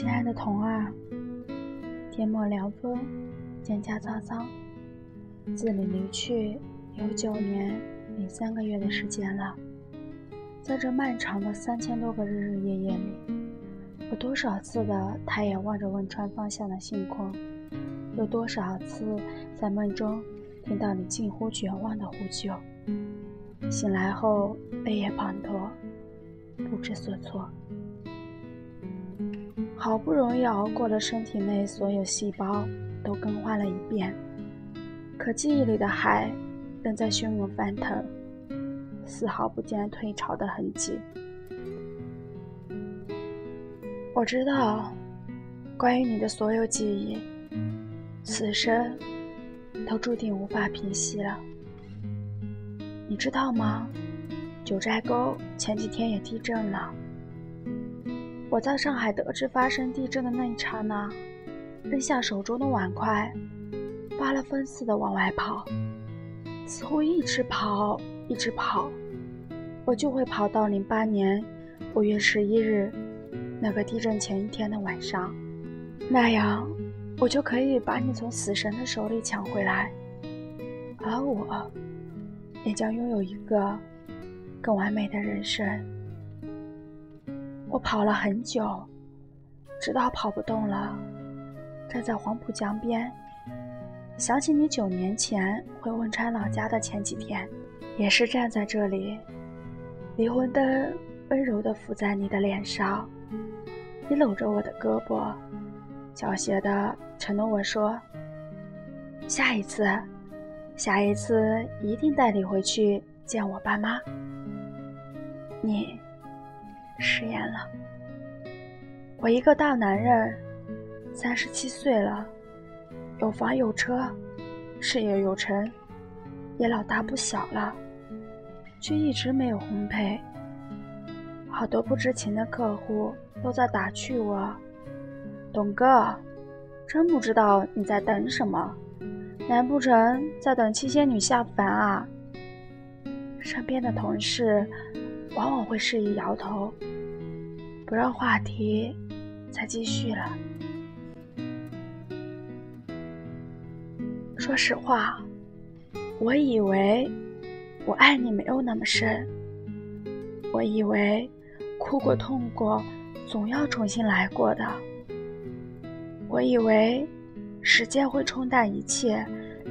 亲爱的童儿，天末凉风，蒹葭苍苍，自你离去有九年零三个月的时间了。在这漫长的三千多个日日夜夜里，我多少次的抬眼望着汶川方向的星空，有多少次在梦中听到你近乎绝望的呼救。醒来后泪眼滂沱，不知所措。好不容易熬过了身体内所有细胞都更换了一遍，可记忆里的海仍在汹涌翻腾，丝毫不见退潮的痕迹。我知道，关于你的所有记忆，此生都注定无法平息了。你知道吗？九寨沟前几天也地震了。我在上海得知发生地震的那一刹那，扔下手中的碗筷，发了疯似的往外跑，似乎一直跑，一直跑，我就会跑到零八年五月十一日那个地震前一天的晚上，那样我就可以把你从死神的手里抢回来，而我也将拥有一个更完美的人生。我跑了很久，直到跑不动了，站在黄浦江边，想起你九年前回汶川老家的前几天，也是站在这里，离婚灯温柔地浮在你的脸上，你搂着我的胳膊，狡黠地承诺我说：“下一次，下一次一定带你回去见我爸妈。”你。食言了。我一个大男人，三十七岁了，有房有车，事业有成，也老大不小了，却一直没有婚配。好多不知情的客户都在打趣我：“董哥，真不知道你在等什么？难不成在等七仙女下凡啊？”身边的同事。往往会示意摇头，不让话题再继续了。说实话，我以为我爱你没有那么深，我以为哭过痛过总要重新来过的，我以为时间会冲淡一切，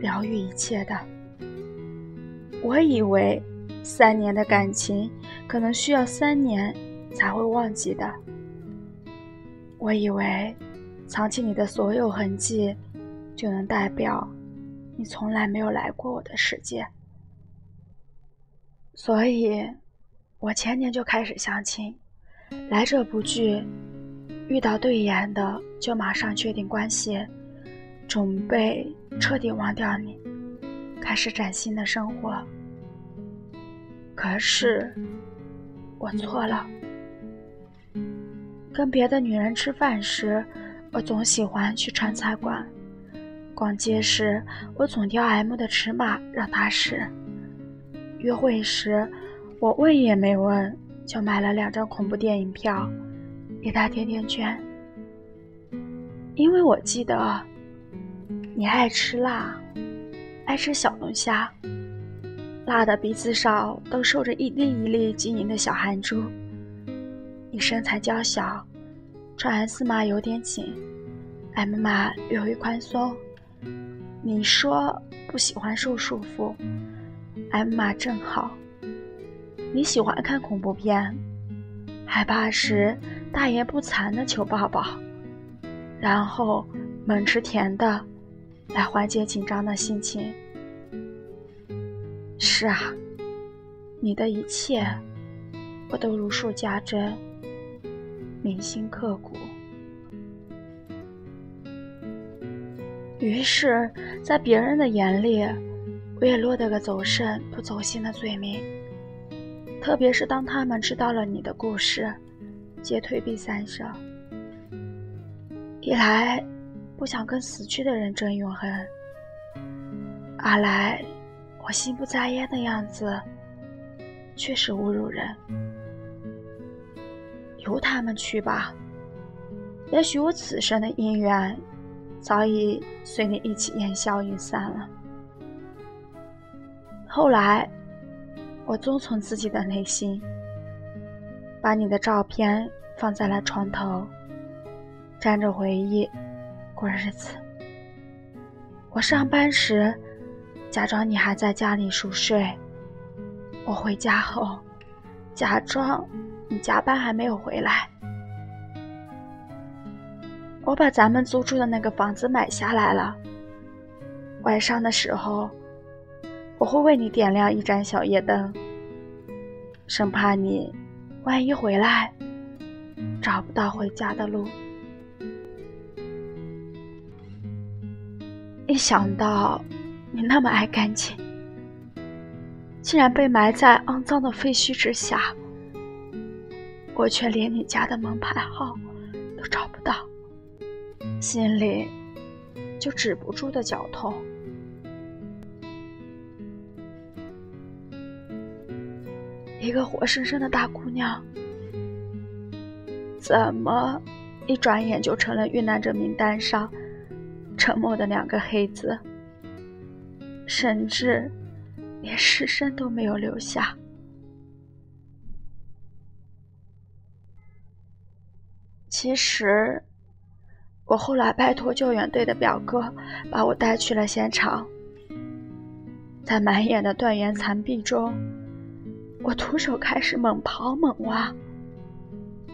疗愈一切的，我以为三年的感情。可能需要三年才会忘记的。我以为藏起你的所有痕迹，就能代表你从来没有来过我的世界。所以，我前年就开始相亲，来者不拒，遇到对眼的就马上确定关系，准备彻底忘掉你，开始崭新的生活。可是。我错了。跟别的女人吃饭时，我总喜欢去川菜馆；逛街时，我总挑 M 的尺码让她试；约会时，我问也没问就买了两张恐怖电影票，给她甜甜圈。因为我记得，你爱吃辣，爱吃小龙虾。辣的鼻子上都受着一粒一粒晶莹的小汗珠。你身材娇小，穿 S 码有点紧，M 码略微宽松。你说不喜欢受束缚，M 码正好。你喜欢看恐怖片，害怕时大言不惭的求抱抱，然后猛吃甜的，来缓解紧张的心情。是啊，你的一切我都如数家珍，铭心刻骨。于是，在别人的眼里，我也落得个走肾不走心的罪名。特别是当他们知道了你的故事，皆退避三舍。一来不想跟死去的人争永恒，二来。我心不在焉的样子，确实侮辱人。由他们去吧，也许我此生的姻缘，早已随你一起烟消云散了。后来，我遵从自己的内心，把你的照片放在了床头，沾着回忆过日子。我上班时，假装你还在家里熟睡；我回家后，假装你加班还没有回来。我把咱们租住的那个房子买下来了。晚上的时候。我会为你点亮一盏小夜灯，生怕你万一回来找不到回家的路。一想到你那么爱干净，竟然被埋在肮脏的废墟之下，我却连你家的门牌号都找不到，心里就止不住的绞痛。一个活生生的大姑娘，怎么一转眼就成了遇难者名单上沉默的两个黑字，甚至连尸身都没有留下？其实，我后来拜托救援队的表哥把我带去了现场，在满眼的断垣残壁中。我徒手开始猛刨猛挖，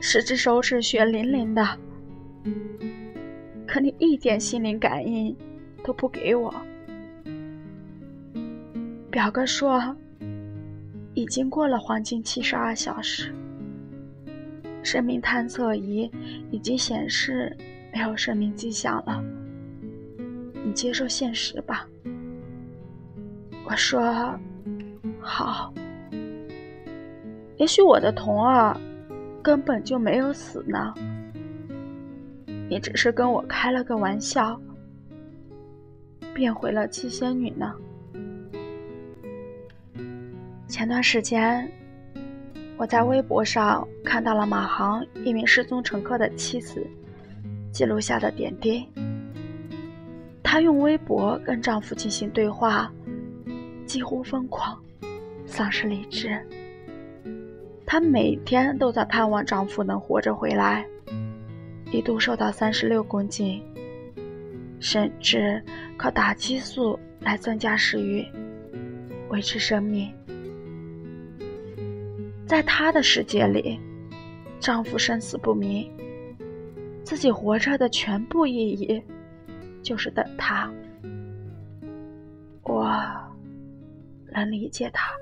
十只手指血淋淋的，可你一点心灵感应都不给我。表哥说，已经过了黄金七十二小时，生命探测仪已经显示没有生命迹象了，你接受现实吧。我说，好。也许我的童儿根本就没有死呢，你只是跟我开了个玩笑，变回了七仙女呢。前段时间，我在微博上看到了马航一名失踪乘客的妻子记录下的点滴。她用微博跟丈夫进行对话，几乎疯狂，丧失理智。她每天都在盼望丈夫能活着回来，一度瘦到三十六公斤，甚至靠打激素来增加食欲，维持生命。在她的世界里，丈夫生死不明，自己活着的全部意义就是等他。我能理解她。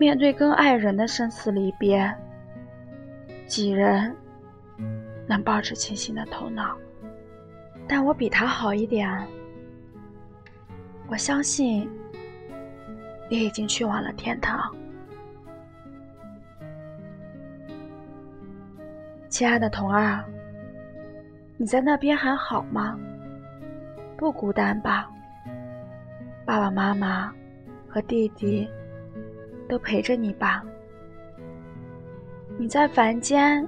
面对跟爱人的生死离别，几人能保持清醒的头脑？但我比他好一点。我相信你已经去往了天堂，亲爱的童儿，你在那边还好吗？不孤单吧？爸爸妈妈和弟弟。都陪着你吧。你在凡间，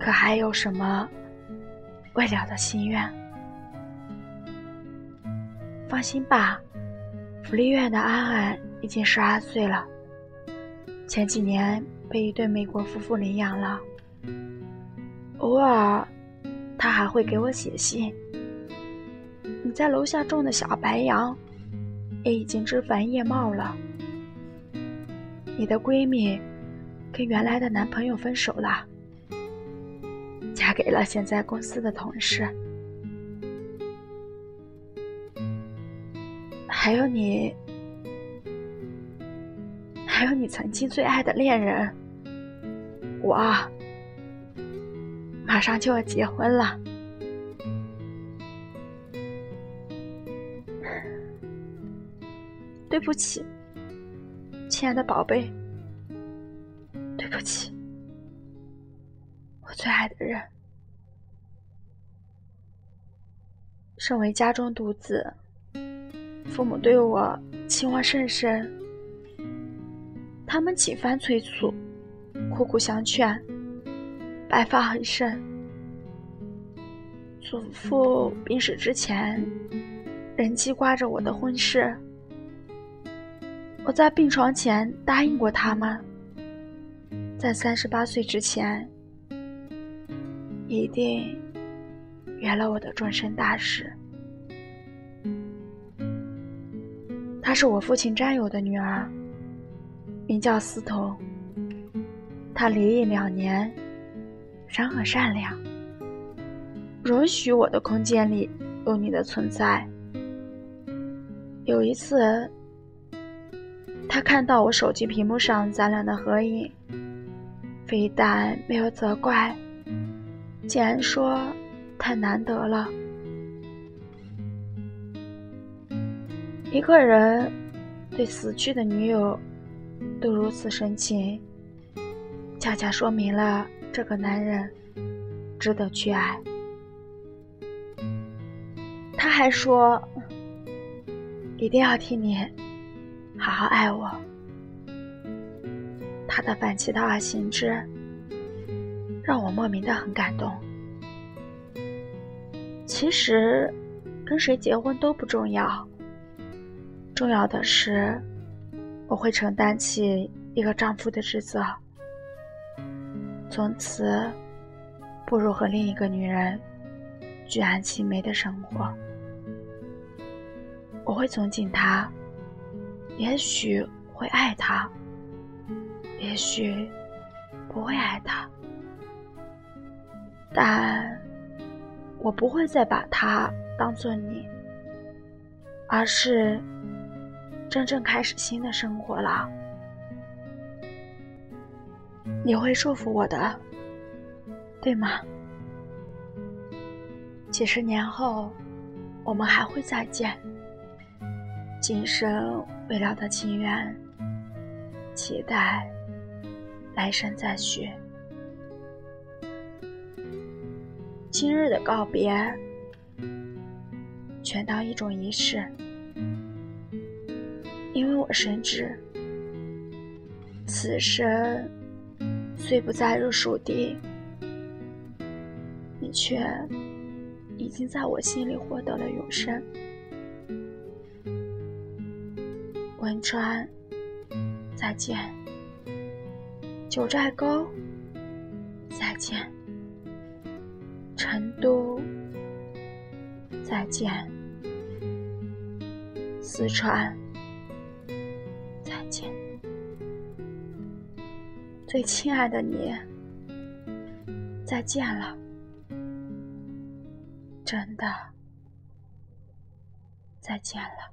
可还有什么未了的心愿？放心吧，福利院的安安已经十二岁了，前几年被一对美国夫妇领养了。偶尔，他还会给我写信。你在楼下种的小白杨，也已经枝繁叶茂了。你的闺蜜跟原来的男朋友分手了，嫁给了现在公司的同事。还有你，还有你曾经最爱的恋人，我马上就要结婚了。对不起。亲爱的宝贝，对不起，我最爱的人。身为家中独子，父母对我期望甚深，他们几番催促，苦苦相劝，白发很深。祖父病逝之前，仍记挂着我的婚事。我在病床前答应过他们，在三十八岁之前，一定圆了我的终身大事。她是我父亲战友的女儿，名叫司彤。她离异两年，人很善良，容许我的空间里有你的存在。有一次。他看到我手机屏幕上咱俩的合影，非但没有责怪，竟然说太难得了。一个人对死去的女友都如此深情，恰恰说明了这个男人值得去爱。他还说，一定要替你。好好爱我，他的反其道而行之，让我莫名的很感动。其实，跟谁结婚都不重要，重要的是，我会承担起一个丈夫的职责，从此步入和另一个女人举案齐眉的生活。我会尊敬他。也许会爱他，也许不会爱他，但我不会再把他当做你，而是真正开始新的生活了。你会祝福我的，对吗？几十年后，我们还会再见。今生未了的情缘，期待来生再续。今日的告别，全当一种仪式，因为我深知，此生虽不再入蜀地，你却已经在我心里获得了永生。汶川，再见；九寨沟，再见；成都，再见；四川，再见。最亲爱的你，再见了，真的，再见了。